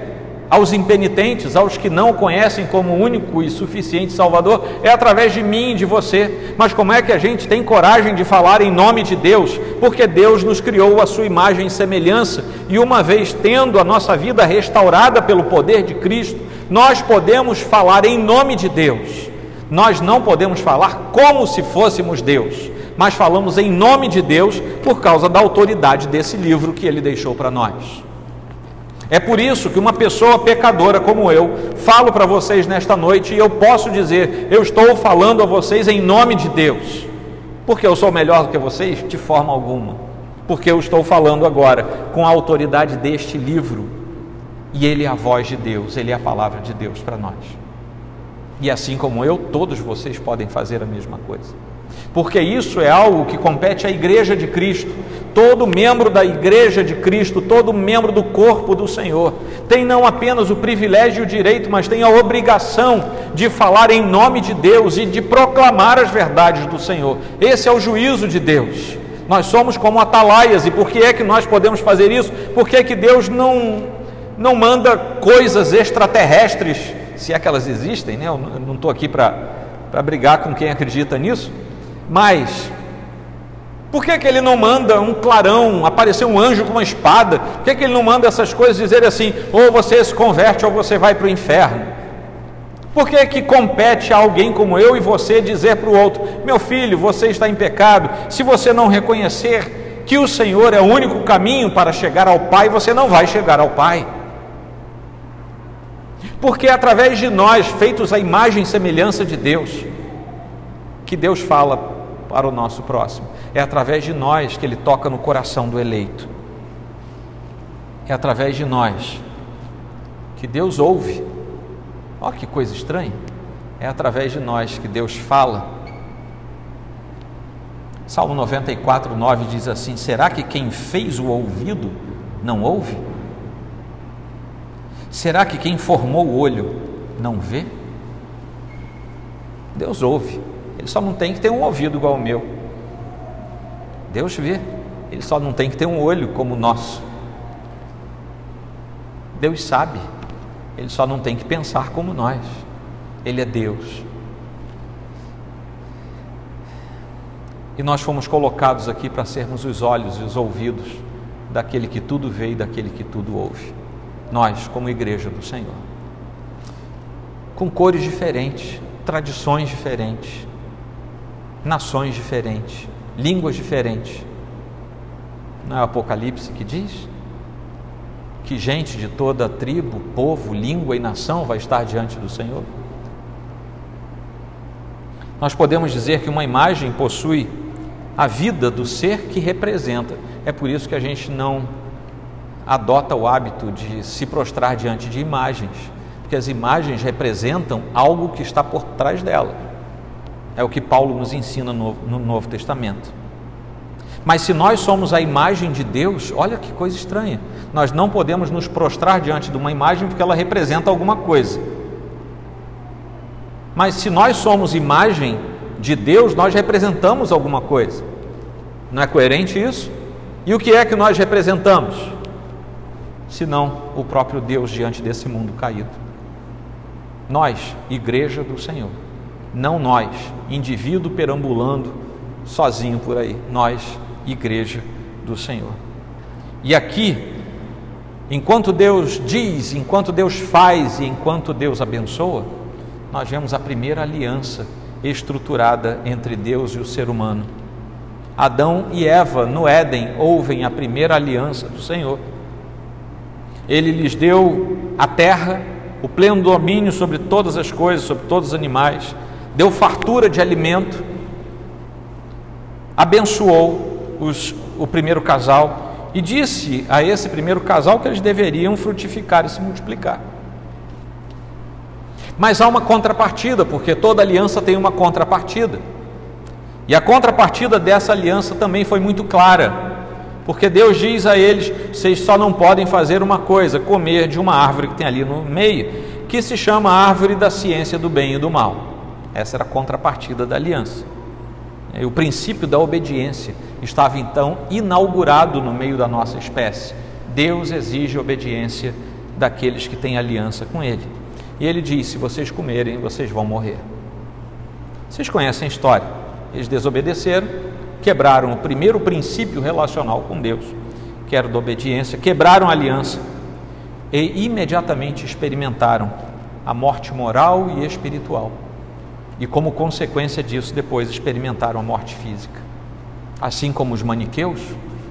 aos impenitentes, aos que não conhecem como único e suficiente Salvador? É através de mim e de você. Mas como é que a gente tem coragem de falar em nome de Deus? Porque Deus nos criou a sua imagem e semelhança, e uma vez tendo a nossa vida restaurada pelo poder de Cristo, nós podemos falar em nome de Deus. Nós não podemos falar como se fôssemos Deus mas falamos em nome de Deus por causa da autoridade desse livro que ele deixou para nós. É por isso que uma pessoa pecadora como eu falo para vocês nesta noite e eu posso dizer: eu estou falando a vocês em nome de Deus, porque eu sou melhor do que vocês? De forma alguma, porque eu estou falando agora com a autoridade deste livro e ele é a voz de Deus, ele é a palavra de Deus para nós. E assim como eu, todos vocês podem fazer a mesma coisa porque isso é algo que compete à Igreja de Cristo. Todo membro da Igreja de Cristo, todo membro do corpo do Senhor, tem não apenas o privilégio e o direito, mas tem a obrigação de falar em nome de Deus e de proclamar as verdades do Senhor. Esse é o juízo de Deus. Nós somos como atalaias, e por que é que nós podemos fazer isso? Porque é que Deus não, não manda coisas extraterrestres, se é que elas existem, né? Eu não estou aqui para brigar com quem acredita nisso mas, por que, que ele não manda um clarão, aparecer um anjo com uma espada? Por que, que ele não manda essas coisas dizer assim, ou você se converte ou você vai para o inferno? Por que, que compete a alguém como eu e você dizer para o outro: meu filho, você está em pecado, se você não reconhecer que o Senhor é o único caminho para chegar ao Pai, você não vai chegar ao Pai. Porque é através de nós, feitos à imagem e semelhança de Deus, que Deus fala para o nosso próximo. É através de nós que Ele toca no coração do eleito. É através de nós que Deus ouve. Olha que coisa estranha. É através de nós que Deus fala. Salmo 94, 9 diz assim: Será que quem fez o ouvido não ouve? Será que quem formou o olho não vê? Deus ouve, ele só não tem que ter um ouvido igual o meu. Deus vê, ele só não tem que ter um olho como o nosso. Deus sabe, ele só não tem que pensar como nós. Ele é Deus. E nós fomos colocados aqui para sermos os olhos e os ouvidos daquele que tudo vê e daquele que tudo ouve. Nós, como igreja do Senhor. Com cores diferentes, tradições diferentes, nações diferentes, línguas diferentes. Não é o Apocalipse que diz? Que gente de toda tribo, povo, língua e nação vai estar diante do Senhor? Nós podemos dizer que uma imagem possui a vida do ser que representa. É por isso que a gente não adota o hábito de se prostrar diante de imagens, porque as imagens representam algo que está por trás dela. É o que Paulo nos ensina no, no Novo Testamento. Mas se nós somos a imagem de Deus, olha que coisa estranha. Nós não podemos nos prostrar diante de uma imagem porque ela representa alguma coisa. Mas se nós somos imagem de Deus, nós representamos alguma coisa. Não é coerente isso? E o que é que nós representamos? Senão o próprio Deus diante desse mundo caído. Nós, igreja do Senhor. Não nós, indivíduo perambulando sozinho por aí. Nós, igreja do Senhor. E aqui, enquanto Deus diz, enquanto Deus faz e enquanto Deus abençoa, nós vemos a primeira aliança estruturada entre Deus e o ser humano. Adão e Eva no Éden ouvem a primeira aliança do Senhor. Ele lhes deu a terra, o pleno domínio sobre todas as coisas, sobre todos os animais, deu fartura de alimento, abençoou os, o primeiro casal e disse a esse primeiro casal que eles deveriam frutificar e se multiplicar. Mas há uma contrapartida, porque toda aliança tem uma contrapartida. E a contrapartida dessa aliança também foi muito clara, porque Deus diz a eles: vocês só não podem fazer uma coisa, comer de uma árvore que tem ali no meio, que se chama árvore da ciência do bem e do mal. Essa era a contrapartida da aliança. E o princípio da obediência estava então inaugurado no meio da nossa espécie. Deus exige obediência daqueles que têm aliança com Ele. E ele diz: se vocês comerem, vocês vão morrer. Vocês conhecem a história. Eles desobedeceram, quebraram o primeiro princípio relacional com Deus, que era da obediência, quebraram a aliança e imediatamente experimentaram a morte moral e espiritual. E como consequência disso, depois experimentaram a morte física. Assim como os maniqueus,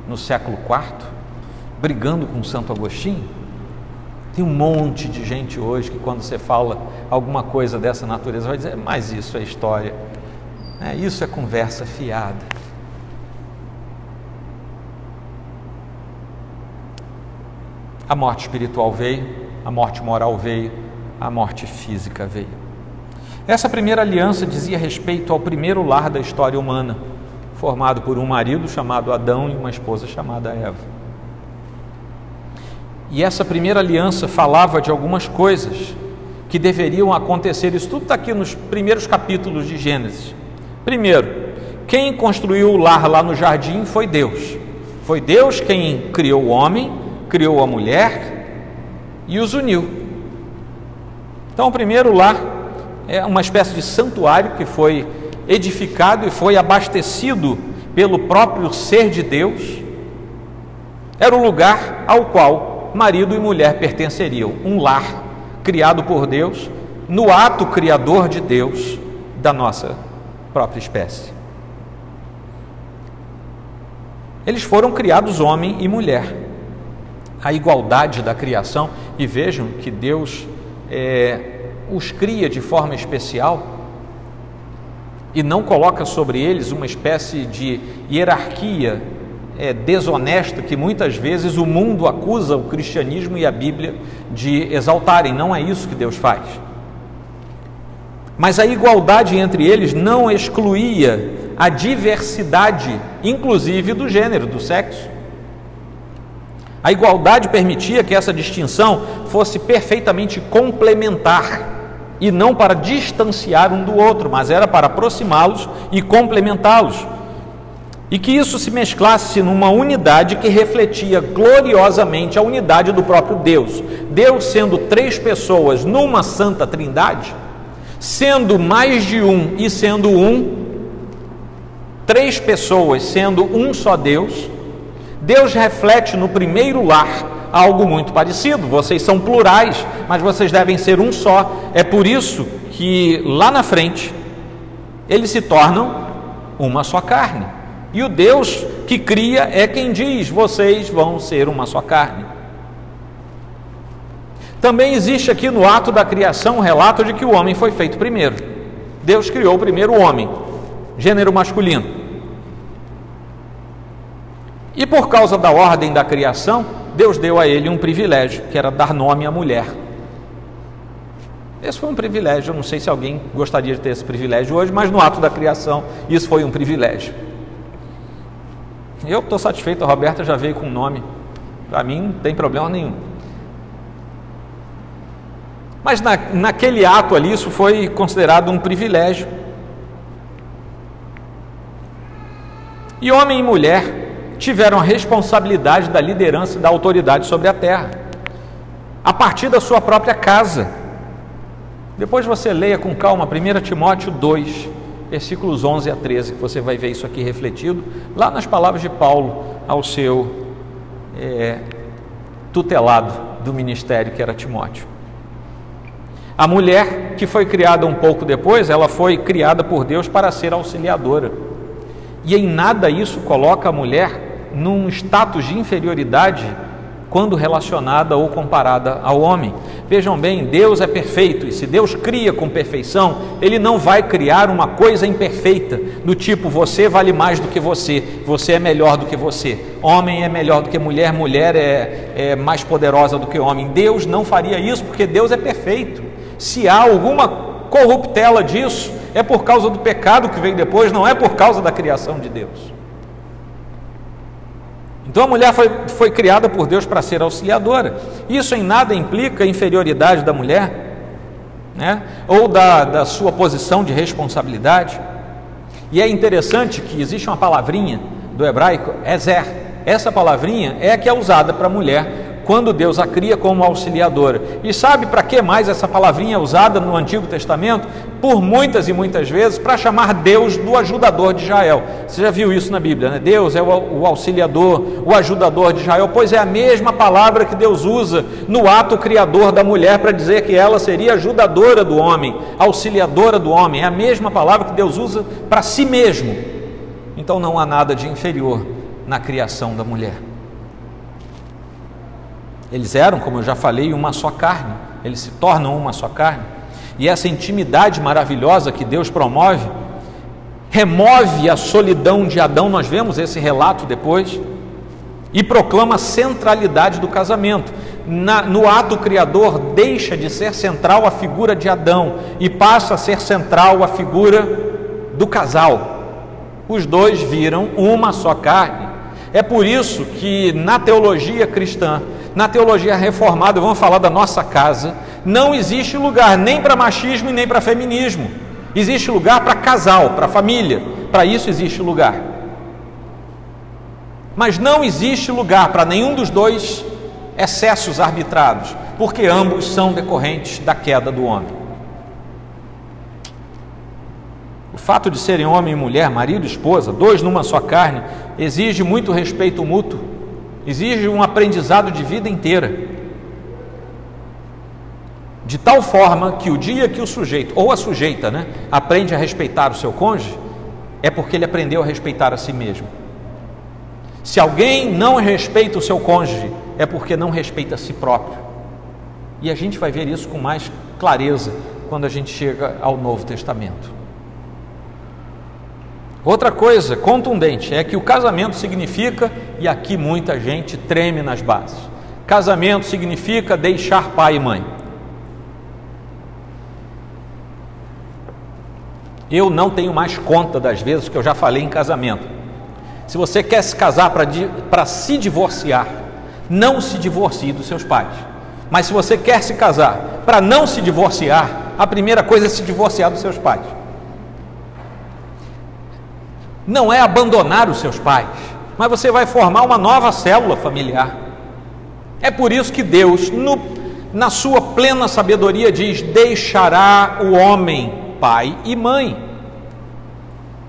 no século IV, brigando com Santo Agostinho, tem um monte de gente hoje que, quando você fala alguma coisa dessa natureza, vai dizer: Mas isso é história, é, isso é conversa fiada. A morte espiritual veio, a morte moral veio, a morte física veio. Essa primeira aliança dizia respeito ao primeiro lar da história humana, formado por um marido chamado Adão e uma esposa chamada Eva. E essa primeira aliança falava de algumas coisas que deveriam acontecer. Isso tudo está aqui nos primeiros capítulos de Gênesis. Primeiro, quem construiu o lar lá no jardim foi Deus. Foi Deus quem criou o homem, criou a mulher e os uniu. Então, o primeiro lar é uma espécie de santuário que foi edificado e foi abastecido pelo próprio ser de Deus. Era o lugar ao qual marido e mulher pertenceriam, um lar criado por Deus, no ato criador de Deus da nossa própria espécie. Eles foram criados homem e mulher. A igualdade da criação, e vejam que Deus é, os cria de forma especial e não coloca sobre eles uma espécie de hierarquia é, desonesta que muitas vezes o mundo acusa o cristianismo e a Bíblia de exaltarem. Não é isso que Deus faz. Mas a igualdade entre eles não excluía a diversidade, inclusive do gênero, do sexo. A igualdade permitia que essa distinção fosse perfeitamente complementar e não para distanciar um do outro, mas era para aproximá-los e complementá-los. E que isso se mesclasse numa unidade que refletia gloriosamente a unidade do próprio Deus. Deus sendo três pessoas numa santa trindade, sendo mais de um e sendo um, três pessoas sendo um só Deus, Deus reflete no primeiro lar algo muito parecido. Vocês são plurais, mas vocês devem ser um só. É por isso que lá na frente eles se tornam uma só carne. E o Deus que cria é quem diz: vocês vão ser uma só carne. Também existe aqui no ato da criação um relato de que o homem foi feito primeiro. Deus criou primeiro o homem, gênero masculino. E por causa da ordem da criação, Deus deu a ele um privilégio, que era dar nome à mulher. Esse foi um privilégio, eu não sei se alguém gostaria de ter esse privilégio hoje, mas no ato da criação, isso foi um privilégio. Eu estou satisfeito, a Roberta já veio com o nome, para mim não tem problema nenhum. Mas na, naquele ato ali, isso foi considerado um privilégio. E homem e mulher tiveram a responsabilidade da liderança e da autoridade sobre a terra, a partir da sua própria casa. Depois você leia com calma 1 Timóteo 2, versículos 11 a 13, que você vai ver isso aqui refletido lá nas palavras de Paulo ao seu é, tutelado do ministério, que era Timóteo. A mulher que foi criada um pouco depois, ela foi criada por Deus para ser auxiliadora. E em nada isso coloca a mulher num status de inferioridade quando relacionada ou comparada ao homem. Vejam bem, Deus é perfeito e se Deus cria com perfeição, Ele não vai criar uma coisa imperfeita, do tipo você vale mais do que você, você é melhor do que você, homem é melhor do que mulher, mulher é, é mais poderosa do que homem. Deus não faria isso porque Deus é perfeito. Se há alguma corruptela disso, é por causa do pecado que vem depois, não é por causa da criação de Deus. Então a mulher foi, foi criada por Deus para ser auxiliadora. Isso em nada implica a inferioridade da mulher, né? ou da, da sua posição de responsabilidade. E é interessante que existe uma palavrinha do hebraico, ezer. Essa palavrinha é a que é usada para a mulher quando Deus a cria como auxiliadora. E sabe para que mais essa palavrinha usada no Antigo Testamento? Por muitas e muitas vezes para chamar Deus do ajudador de Israel. Você já viu isso na Bíblia, né? Deus é o auxiliador, o ajudador de Israel, pois é a mesma palavra que Deus usa no ato criador da mulher para dizer que ela seria ajudadora do homem, auxiliadora do homem. É a mesma palavra que Deus usa para si mesmo. Então não há nada de inferior na criação da mulher. Eles eram, como eu já falei, uma só carne, eles se tornam uma só carne. E essa intimidade maravilhosa que Deus promove, remove a solidão de Adão, nós vemos esse relato depois, e proclama a centralidade do casamento. Na, no ato criador, deixa de ser central a figura de Adão e passa a ser central a figura do casal. Os dois viram uma só carne. É por isso que na teologia cristã na teologia reformada, vamos falar da nossa casa, não existe lugar nem para machismo e nem para feminismo. Existe lugar para casal, para família. Para isso existe lugar. Mas não existe lugar para nenhum dos dois excessos arbitrados, porque ambos são decorrentes da queda do homem. O fato de serem homem e mulher, marido e esposa, dois numa só carne, exige muito respeito mútuo exige um aprendizado de vida inteira. De tal forma que o dia que o sujeito, ou a sujeita, né, aprende a respeitar o seu cônjuge, é porque ele aprendeu a respeitar a si mesmo. Se alguém não respeita o seu cônjuge, é porque não respeita a si próprio. E a gente vai ver isso com mais clareza quando a gente chega ao Novo Testamento. Outra coisa contundente é que o casamento significa, e aqui muita gente treme nas bases, casamento significa deixar pai e mãe. Eu não tenho mais conta das vezes que eu já falei em casamento. Se você quer se casar para se divorciar, não se divorcie dos seus pais. Mas se você quer se casar para não se divorciar, a primeira coisa é se divorciar dos seus pais. Não é abandonar os seus pais, mas você vai formar uma nova célula familiar. É por isso que Deus, no, na sua plena sabedoria, diz: Deixará o homem pai e mãe,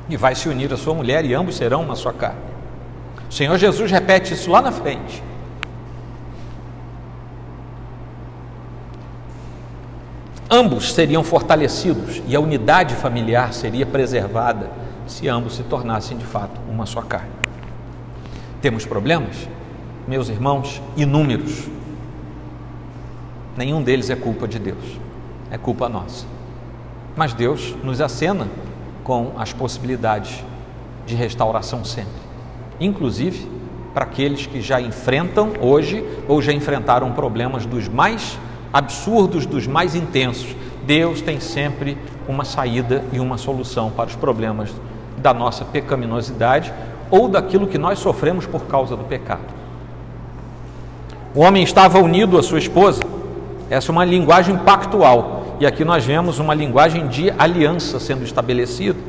e vai se unir à sua mulher, e ambos serão uma só carne. O Senhor Jesus repete isso lá na frente. Ambos seriam fortalecidos e a unidade familiar seria preservada se ambos se tornassem de fato uma só carne. Temos problemas? Meus irmãos, inúmeros. Nenhum deles é culpa de Deus, é culpa nossa. Mas Deus nos acena com as possibilidades de restauração sempre, inclusive para aqueles que já enfrentam hoje ou já enfrentaram problemas dos mais absurdos, dos mais intensos. Deus tem sempre uma saída e uma solução para os problemas da nossa pecaminosidade ou daquilo que nós sofremos por causa do pecado. O homem estava unido à sua esposa, essa é uma linguagem pactual, e aqui nós vemos uma linguagem de aliança sendo estabelecida.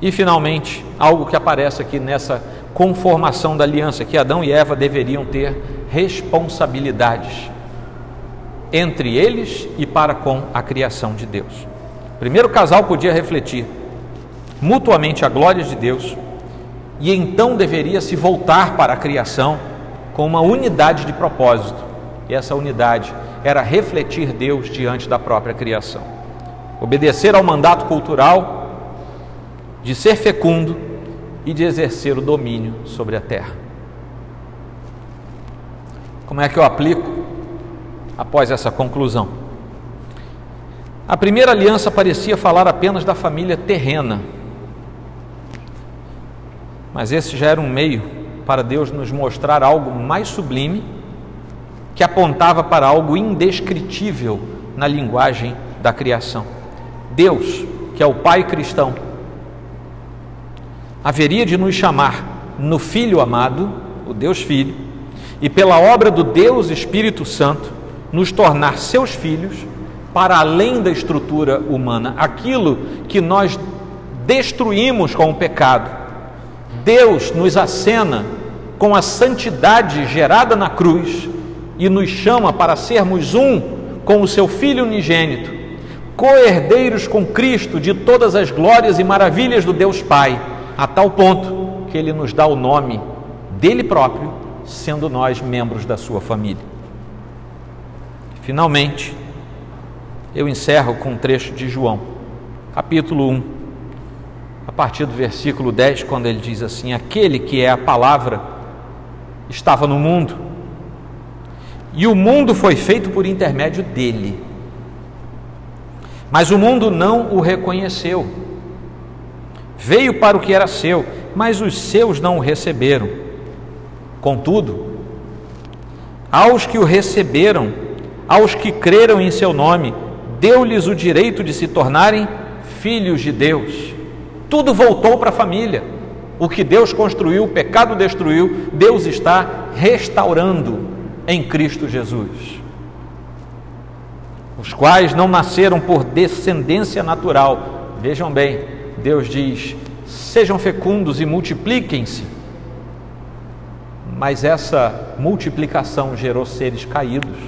E finalmente, algo que aparece aqui nessa conformação da aliança, que Adão e Eva deveriam ter responsabilidades entre eles e para com a criação de Deus. O primeiro casal podia refletir mutuamente a glória de Deus e então deveria se voltar para a criação com uma unidade de propósito. E essa unidade era refletir Deus diante da própria criação. Obedecer ao mandato cultural de ser fecundo e de exercer o domínio sobre a terra. Como é que eu aplico após essa conclusão? A primeira aliança parecia falar apenas da família terrena, mas esse já era um meio para Deus nos mostrar algo mais sublime, que apontava para algo indescritível na linguagem da criação. Deus, que é o Pai cristão, haveria de nos chamar no Filho amado, o Deus Filho, e pela obra do Deus Espírito Santo, nos tornar seus filhos para além da estrutura humana, aquilo que nós destruímos com o pecado. Deus nos acena com a santidade gerada na cruz e nos chama para sermos um com o seu Filho unigênito, co-herdeiros com Cristo de todas as glórias e maravilhas do Deus Pai a tal ponto que ele nos dá o nome dele próprio, sendo nós membros da sua família. Finalmente, eu encerro com um trecho de João, capítulo 1, a partir do versículo 10, quando ele diz assim: Aquele que é a palavra estava no mundo, e o mundo foi feito por intermédio dele, mas o mundo não o reconheceu. Veio para o que era seu, mas os seus não o receberam. Contudo, aos que o receberam, aos que creram em seu nome, deu-lhes o direito de se tornarem filhos de Deus. Tudo voltou para a família. O que Deus construiu, o pecado destruiu, Deus está restaurando em Cristo Jesus. Os quais não nasceram por descendência natural. Vejam bem, Deus diz: sejam fecundos e multipliquem-se. Mas essa multiplicação gerou seres caídos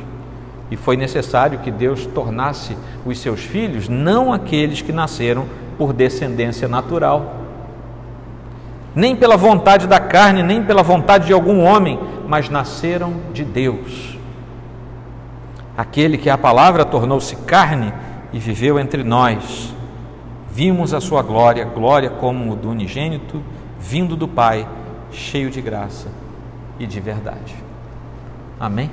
e foi necessário que Deus tornasse os seus filhos não aqueles que nasceram por descendência natural, nem pela vontade da carne, nem pela vontade de algum homem, mas nasceram de Deus. Aquele que a palavra tornou-se carne e viveu entre nós Vimos a sua glória, glória como do unigênito, vindo do Pai, cheio de graça e de verdade. Amém?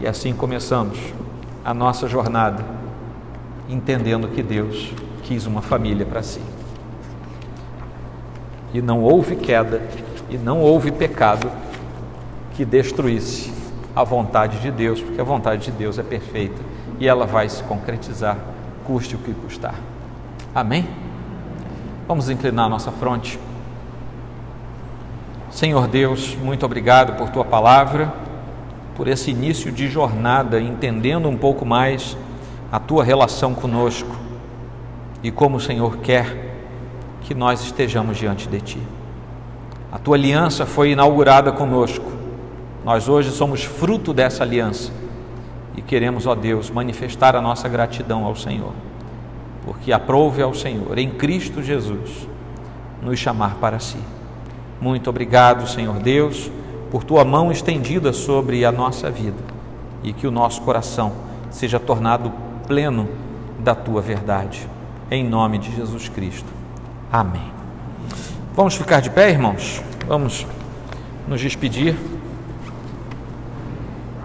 E assim começamos a nossa jornada, entendendo que Deus quis uma família para si. E não houve queda, e não houve pecado que destruísse a vontade de Deus, porque a vontade de Deus é perfeita e ela vai se concretizar custe o que custar. Amém? Vamos inclinar nossa fronte. Senhor Deus, muito obrigado por tua palavra, por esse início de jornada, entendendo um pouco mais a tua relação conosco e como o Senhor quer que nós estejamos diante de ti. A tua aliança foi inaugurada conosco. Nós hoje somos fruto dessa aliança e queremos, ó Deus, manifestar a nossa gratidão ao Senhor, porque aprove ao Senhor, em Cristo Jesus, nos chamar para si. Muito obrigado, Senhor Deus, por tua mão estendida sobre a nossa vida e que o nosso coração seja tornado pleno da tua verdade. Em nome de Jesus Cristo. Amém. Vamos ficar de pé, irmãos? Vamos nos despedir.